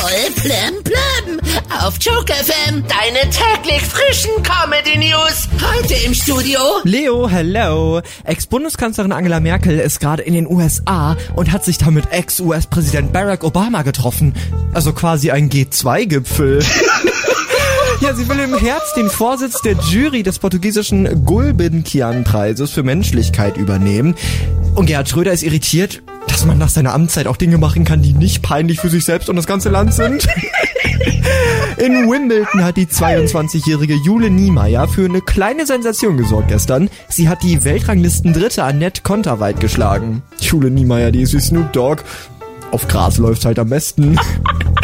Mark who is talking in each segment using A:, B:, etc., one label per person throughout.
A: Voll plem plem. Auf Joke FM. Deine täglich frischen Comedy News. Heute im Studio.
B: Leo, hello. Ex-Bundeskanzlerin Angela Merkel ist gerade in den USA und hat sich da mit Ex-US-Präsident Barack Obama getroffen. Also quasi ein G2-Gipfel. Ja, sie will im Herbst den Vorsitz der Jury des portugiesischen Gulbenkian-Preises für Menschlichkeit übernehmen. Und Gerhard Schröder ist irritiert, dass man nach seiner Amtszeit auch Dinge machen kann, die nicht peinlich für sich selbst und das ganze Land sind. In Wimbledon hat die 22-jährige Jule Niemeyer für eine kleine Sensation gesorgt gestern. Sie hat die Weltranglisten-Dritte Annette Konterweit geschlagen. Jule Niemeyer, die ist wie Snoop Dogg. Auf Gras läuft halt am besten.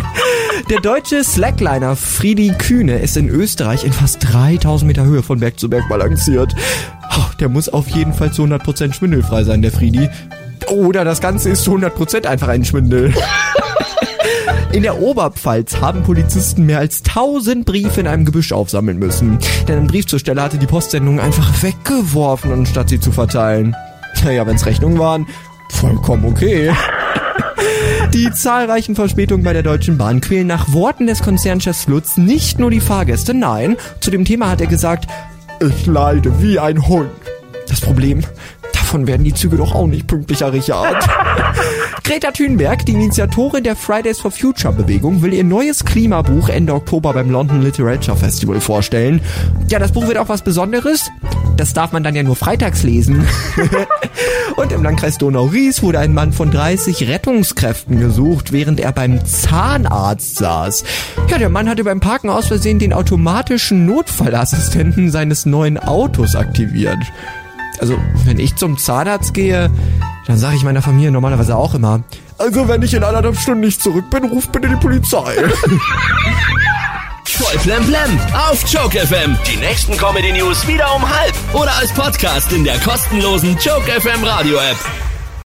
B: Der deutsche Slackliner Friedi Kühne ist in Österreich in fast 3000 Meter Höhe von Berg zu Berg balanciert. Oh, der muss auf jeden Fall zu 100% schwindelfrei sein, der Friedi. Oder das Ganze ist zu 100% einfach ein Schwindel. In der Oberpfalz haben Polizisten mehr als 1000 Briefe in einem Gebüsch aufsammeln müssen. Denn ein Briefzusteller hatte die Postsendung einfach weggeworfen, anstatt sie zu verteilen. Naja, wenn's Rechnungen waren, vollkommen okay. Die zahlreichen Verspätungen bei der Deutschen Bahn quälen nach Worten des Konzernchefs Lutz nicht nur die Fahrgäste, nein, zu dem Thema hat er gesagt, ich leide wie ein Hund. Das Problem, davon werden die Züge doch auch nicht pünktlicher, Richard. Greta Thunberg, die Initiatorin der Fridays for Future Bewegung, will ihr neues Klimabuch Ende Oktober beim London Literature Festival vorstellen. Ja, das Buch wird auch was Besonderes. Das darf man dann ja nur freitags lesen. Und im Landkreis Donau-Ries wurde ein Mann von 30 Rettungskräften gesucht, während er beim Zahnarzt saß. Ja, der Mann hatte beim Parken aus Versehen den automatischen Notfallassistenten seines neuen Autos aktiviert. Also, wenn ich zum Zahnarzt gehe, dann sage ich meiner Familie normalerweise auch immer, also wenn ich in anderthalb Stunden nicht zurück bin, ruft bitte die Polizei.
C: Voll plem plem auf Joke FM. Die nächsten Comedy News wieder um halb oder als Podcast in der kostenlosen Joke FM Radio App.